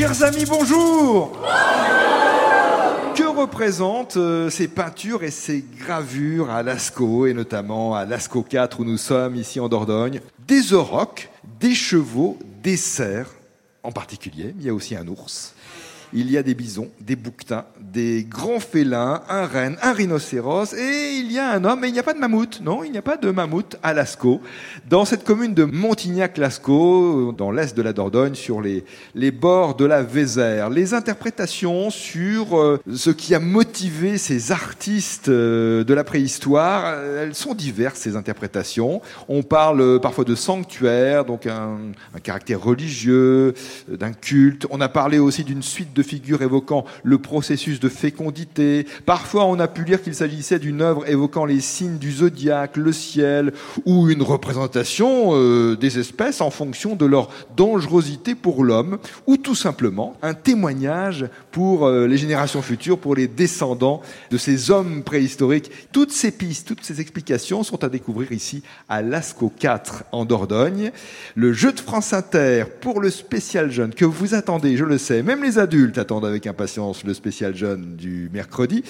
Chers amis, bonjour Que représentent euh, ces peintures et ces gravures à Lascaux, et notamment à Lascaux 4 où nous sommes ici en Dordogne? Des aurochs, des chevaux, des cerfs en particulier, il y a aussi un ours. Il y a des bisons, des bouquetins, des grands félins, un renne, un rhinocéros, et il y a un homme, mais il n'y a pas de mammouth. Non, il n'y a pas de mammouth à Lascaux. Dans cette commune de Montignac-Lascaux, dans l'est de la Dordogne, sur les, les bords de la Vézère. Les interprétations sur euh, ce qui a motivé ces artistes euh, de la préhistoire, euh, elles sont diverses, ces interprétations. On parle euh, parfois de sanctuaire, donc un, caractère religieux, euh, d'un culte. On a parlé aussi d'une suite de figures évoquant le processus de fécondité. Parfois, on a pu lire qu'il s'agissait d'une œuvre évoquant les signes du zodiaque, le ciel, ou une représentation euh, des espèces en fonction de leur dangerosité pour l'homme, ou tout simplement un témoignage pour euh, les générations futures, pour les descendants de ces hommes préhistoriques. Toutes ces pistes, toutes ces explications sont à découvrir ici à Lascaux 4 en Dordogne. Le jeu de France Inter pour le spécial jeune que vous attendez, je le sais, même les adultes attendent avec impatience le spécial jeune du mercredi.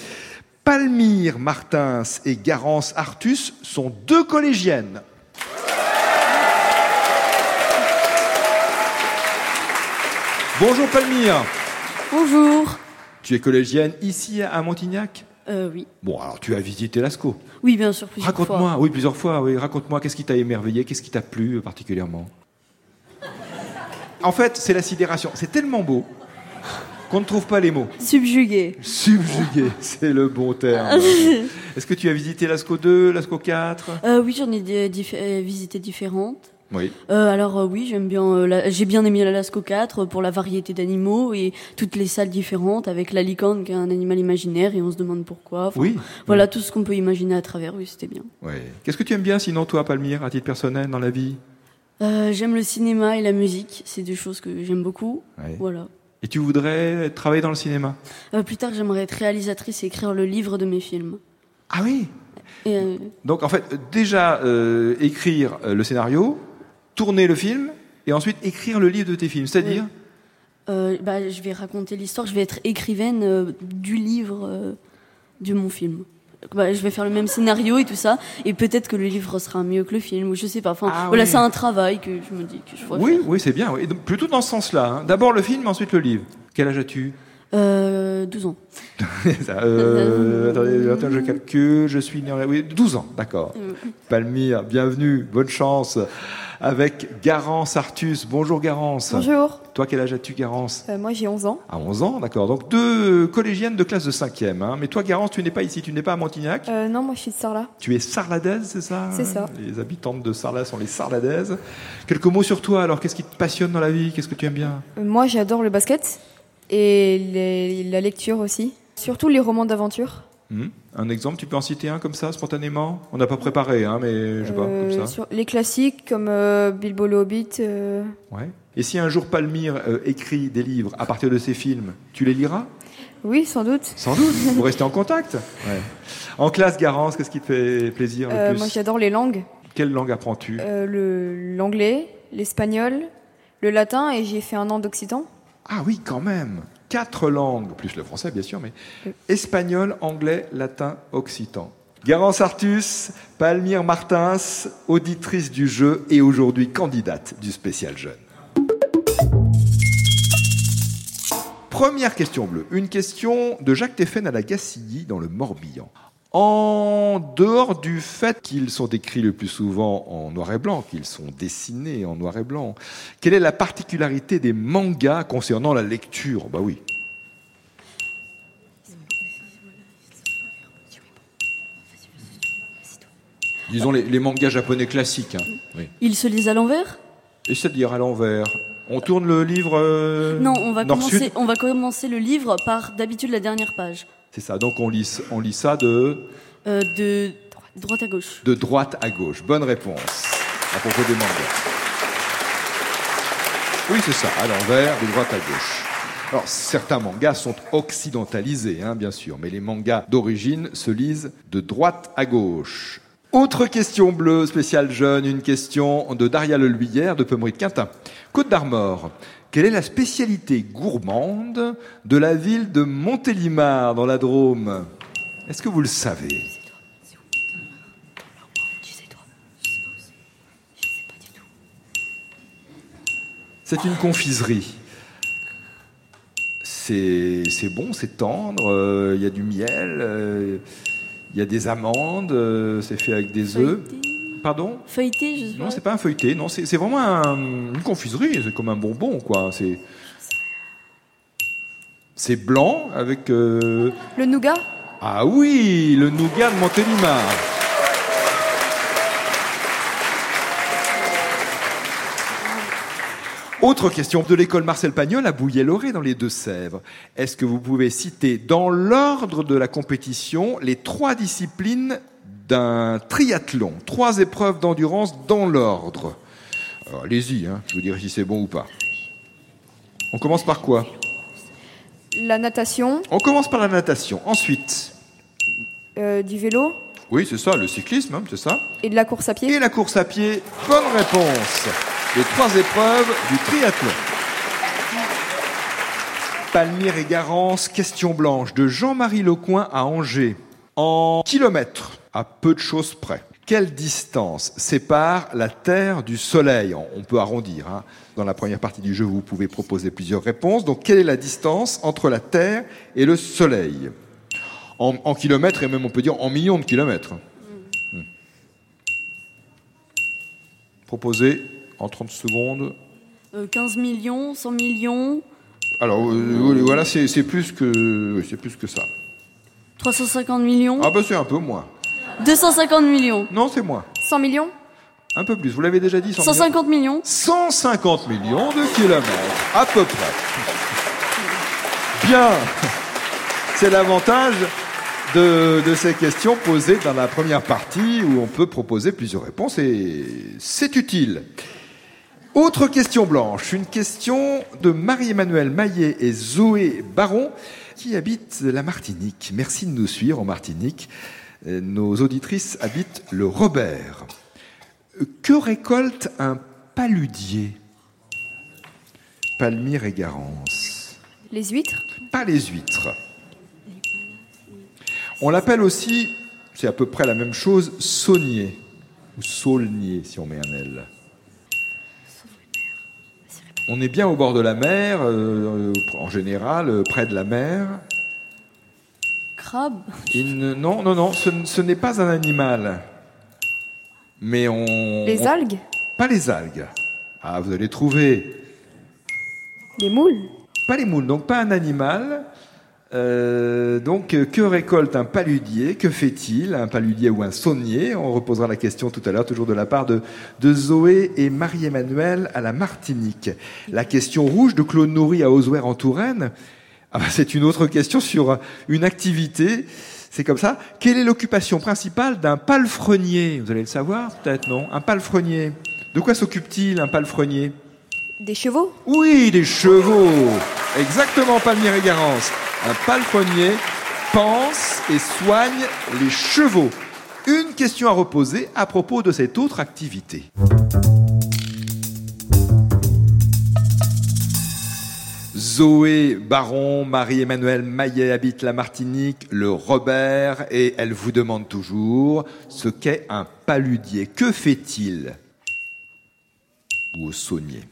Palmyre Martins et Garance Artus sont deux collégiennes. Bonjour Palmyre, Bonjour. tu es collégienne ici à Montignac Euh, oui. Bon, alors tu as visité Lascaux. Oui, bien sûr, plusieurs Raconte-moi, fois. oui, plusieurs fois, oui, raconte-moi, qu'est-ce qui t'a émerveillé, qu'est-ce qui t'a plu euh, particulièrement En fait, c'est la sidération. C'est tellement beau qu'on ne trouve pas les mots. Subjugué. Subjugué, c'est le bon terme. Est-ce que tu as visité Lascaux 2, Lascaux 4 Euh, oui, j'en ai euh, visité différentes. Oui. Euh, alors euh, oui, j'aime bien. euh, la- J'ai bien aimé la Lasco 4 pour la variété d'animaux et toutes les salles différentes avec la licorne qui est un animal imaginaire et on se demande pourquoi. Enfin, Oui. Voilà tout ce qu'on peut imaginer à travers. Oui, c'était bien. Oui. Qu'est-ce que tu aimes bien sinon, toi, Palmyre, à titre personnel, dans la vie? Euh, j'aime le cinéma et la musique. C'est deux choses que j'aime beaucoup. Ouais. Voilà. Et tu voudrais travailler dans le cinéma? Euh, plus tard, j'aimerais être réalisatrice et écrire le livre de mes films. Ah oui? Et, euh, Donc en fait, déjà écrire le scénario, tourner le film, et ensuite écrire le livre de tes films. C'est-à-dire Euh, bah, je vais raconter l'histoire, je vais être écrivaine euh, du livre euh, de mon film. Bah, je vais faire le même scénario et tout ça, et peut-être que le livre sera mieux que le film, ou je sais pas. Enfin, Ah voilà, oui. c'est un travail que je me dis que je. Oui, oui, c'est bien. oui. Donc, plutôt dans ce sens-là. hein. D'abord le film, ensuite le livre. Quel âge as-tu? Euh, 12 ans. Ça, euh, attendez, attends, je calcule. Je suis né en... Oui, 12 ans, d'accord. Palmyre, bienvenue, bonne chance. Avec Garance Artus. Bonjour Garance. Bonjour, Toi, quel âge as-tu, Garance Euh, moi j'ai 11 ans. À 11 ans, d'accord. Donc deux collégiennes de classe de 5e. Hein. Mais toi, Garance, tu n'es pas ici, tu n'es pas à Montignac. Euh, non, moi je suis de Sarlat. Tu es sarladaise, c'est ça C'est ça. Les habitantes de Sarlat sont les sarladaises. Quelques mots sur toi, alors, qu'est-ce qui te passionne dans la vie? Qu'est-ce que tu aimes bien? Euh, moi j'adore le basket et les- la lecture aussi. Surtout les romans d'aventure. Hmm Un exemple, tu peux en citer un comme ça, spontanément? On n'a pas préparé, hein, mais je sais pas, Euh, comme ça. sur les classiques comme euh, Bilbo le Hobbit. euh, Ouais. Et si un jour Palmyre euh, écrit des livres à partir de ses films, tu les liras? Oui, sans doute. Sans doute, vous restez en contact. Ouais. En classe, Garance, qu'est-ce qui te fait plaisir le Euh, plus? moi j'adore les langues. Quelle langue apprends-tu? Euh, le- L'anglais, l'espagnol, le latin et j'ai fait un an d'occitan. Ah oui, quand même Quatre langues, plus le français bien sûr, mais espagnol, anglais, latin, occitan. Garance Artus, Palmyre Martins, auditrice du jeu et aujourd'hui candidate du spécial jeune. Première question bleue. Une question de Jacques Teffen à la Gacilly dans le Morbihan. En dehors du fait qu'ils sont écrits le plus souvent en noir et blanc, qu'ils sont dessinés en noir et blanc, quelle est la particularité des mangas concernant la lecture? Bah oui. Disons les, les mangas japonais classiques. hein. Oui. Ils se lisent à l'envers? Et c'est-à-dire à l'envers. On tourne le livre euh, Non, on va, commencer, on va commencer le livre par d'habitude la dernière page. C'est ça. Donc on lit, on lit ça de, Euh, de droite à gauche. de droite à gauche. Bonne réponse à propos des mangas. Oui, c'est ça, à l'envers, de droite à gauche. Alors, certains mangas sont occidentalisés, hein, bien sûr, mais les mangas d'origine se lisent de droite à gauche. Autre question bleue spéciale jeune, une question de Daria Leluyère de Pemery de Quintin. Côte d'Armor. Quelle est la spécialité gourmande de la ville de Montélimar dans la Drôme? Est-ce que vous le savez? C'est une confiserie. C'est bon, c'est tendre, euh, il y a du miel, euh, il y a des amandes, euh, c'est fait avec des œufs. Pardon Feuilleté, je sais Non, c'est pas un feuilleté, non, c'est vraiment un- une confiserie, c'est comme un bonbon, quoi. C'est c'est blanc avec. euh, Le nougat Ah oui, le nougat de Montélimar. Autre question de l'école Marcel Pagnol à Bouillé-Loré dans les Deux-Sèvres. Est-ce que vous pouvez citer dans l'ordre de la compétition les trois disciplines d'un triathlon Trois épreuves d'endurance dans l'ordre. Alors, Allez-y, hein, je vous dirai si c'est bon ou pas. On commence par quoi? La natation On commence par la natation. Ensuite, euh, Du vélo oui, c'est ça, le cyclisme, hein, c'est ça. Et de la course à pied Et la course à pied, bonne réponse. Les trois épreuves du triathlon. Palmyre et Garance, question blanche de Jean-Marie Lecoin à Angers. En kilomètres, à peu de choses près. Quelle distance sépare la Terre du Soleil? On peut arrondir. hein. Dans la première partie du jeu, vous pouvez proposer plusieurs réponses. Donc, quelle est la distance entre la Terre et le Soleil? En, en kilomètres et même on peut dire en millions de kilomètres. Hmm. Proposé en 30 secondes. Euh, 15 millions, 100 millions, Alors euh, voilà, c'est plus que plus que ça. 350 millions, Ah bah c'est un peu moins. 250 millions, Non, c'est moins. 100 millions Un peu plus. Vous l'avez déjà dit 100 millions 150 millions. 150 millions de kilomètres, à peu près. Bien. C'est l'avantage de, de ces questions posées dans la première partie où on peut proposer plusieurs réponses et c'est utile. Autre question blanche, une question de Marie-Emmanuelle Maillet et Zoé Baron qui habitent la Martinique. Merci de nous suivre en Martinique. Nos auditrices habitent le Robert. Que récolte un paludier? Palmyre et Garance. Les huîtres? Pas les huîtres. On l'appelle aussi, c'est à peu près la même chose, saunier. Ou saulnier, si on met un L. On est bien au bord de la mer, euh, en général, euh, près de la mer. Crabe. Il ne- non, non, non, ce, n- ce n'est pas un animal. Mais on. Les on- algues Pas les algues. Ah, vous allez trouver. Les moules Pas les moules, donc pas un animal. Euh, donc, euh, que récolte un paludier? Que fait-il? Un paludier ou un saunier? On reposera la question tout à l'heure, toujours de la part de, de Zoé et Marie-Emmanuelle à la Martinique. La question rouge de Claude Nourri à Oswer en Touraine. Ah bah, c'est une autre question sur une activité. C'est comme ça. Quelle est l'occupation principale d'un palefrenier? Vous allez le savoir, peut-être, non? Un palefrenier. De quoi s'occupe-t-il, un palefrenier? Des chevaux oui, des chevaux. Exactement, Palmyre et Garance. Un palefrenier pense et soigne les chevaux. Une question à reposer à propos de cette autre activité. Zoé Baron, Marie-Emmanuelle Maillet habite la Martinique, le Robert, et elle vous demande toujours ce qu'est un paludier. Que fait-il? Ou au saunier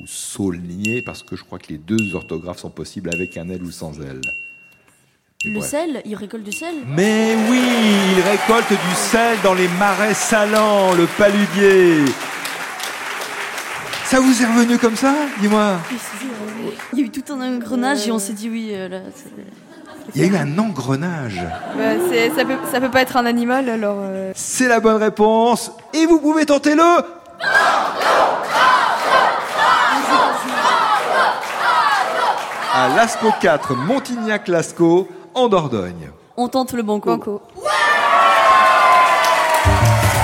ou saulnier, parce que je crois que les deux orthographes sont possibles avec un L ou sans L. Le sel, il récolte du sel? Mais oui, il récolte du sel dans les marais salants, le paludier. Ça vous est revenu comme ça Dis-moi. Il y a eu tout un engrenage et on s'est dit oui. euh, là, c'est- Il y a eu un engrenage. Bah, ça, peut, ça peut pas être un animal alors. euh, C'est la bonne réponse. Et vous pouvez tenter le... À Lascaux 4, Montignac-Lascaux, en Dordogne. On tente le banco. Banco.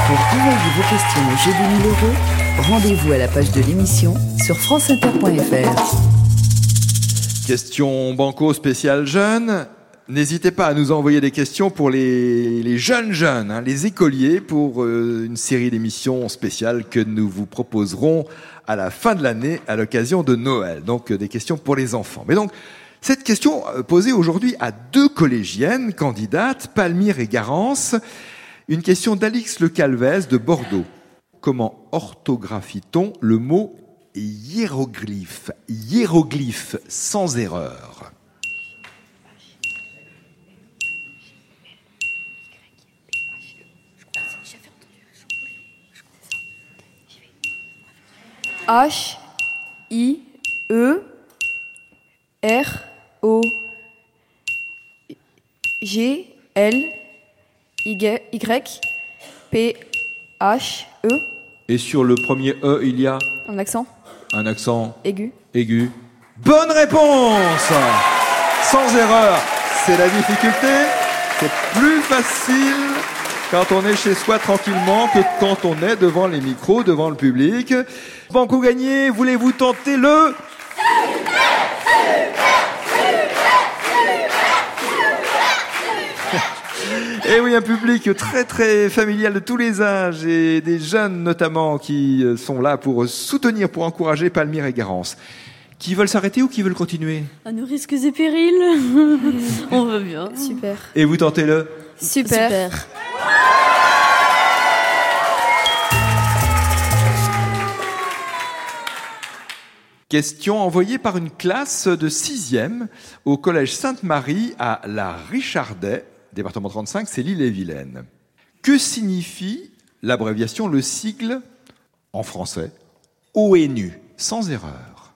Pour envoyer vos questions au jeu des 1000 euros, rendez-vous à la page de l'émission sur franceinter.fr. Question banco spéciale jeune. N'hésitez pas à nous envoyer des questions pour les, les jeunes jeunes, hein, les écoliers, pour euh, une série d'émissions spéciales que nous vous proposerons à la fin de l'année à l'occasion de Noël. Donc euh, des questions pour les enfants. Mais donc cette question euh, posée aujourd'hui à deux collégiennes candidates, Palmyre et Garance, une question d'Alix Le Calvez de Bordeaux. Comment orthographie-t-on le mot hiéroglyphe? Hiéroglyphe sans erreur. H I E R O G L Y P H E Et sur le premier E, il y a un accent un accent aigu. aigu. Bonne réponse Sans erreur. C'est la difficulté. C'est plus facile quand on est chez soi tranquillement que quand on est devant les micros, devant le public. Banco gagné, voulez-vous tenter le Et oui, un public très très familial de tous les âges et des jeunes notamment qui euh, sont là pour soutenir, pour encourager Palmyre et Garance. Qui veulent s'arrêter ou qui veulent continuer? À nos risques et périls. On veut bien. Super. Et vous tentez le Super. Super. Question envoyée par une classe de 6e au collège Sainte-Marie à La Richardet, département 35, c'est l'île et Vilaine. Que signifie l'abréviation, le sigle en français ONU, sans erreur?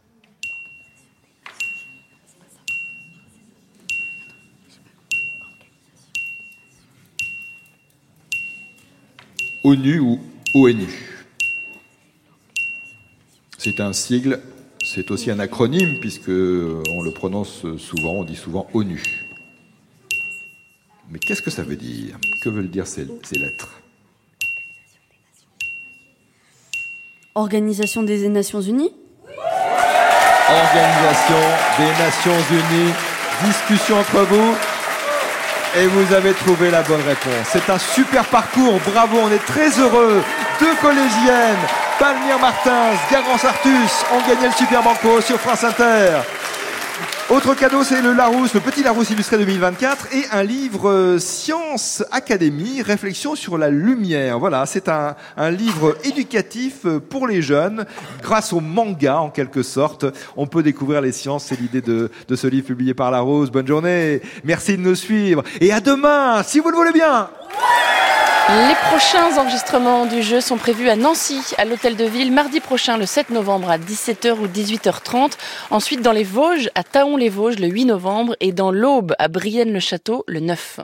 ONU ou ONU C'est un sigle, c'est aussi un acronyme puisque on le prononce souvent, on dit souvent ONU. Qu'est-ce que ça veut dire Que veulent dire ces, ces lettres Organisation des Nations Unies. Organisation des Nations Unies, discussion entre vous. Et vous avez trouvé la bonne réponse. C'est un super parcours, bravo, on est très heureux. Deux collégiennes, Palmyre Martins, Garance Artus, ont gagné le Super Banco sur France Inter. Autre cadeau, c'est le Larousse, le petit Larousse illustré 2024 et un livre euh, Science Académie, réflexion sur la lumière. Voilà, c'est un, un livre éducatif euh, pour les jeunes, grâce au manga en quelque sorte. On peut découvrir les sciences, c'est l'idée de, de ce livre publié par Larousse. Bonne journée, merci de nous suivre et à demain, si vous le voulez bien. Les prochains enregistrements du jeu sont prévus à Nancy, à l'hôtel de ville, mardi prochain, le 7 novembre, à 17h ou 18h30. Ensuite, dans les Vosges, à Taon-les-Vosges, le 8 novembre, et dans l'Aube, à Brienne-le-Château, le 9.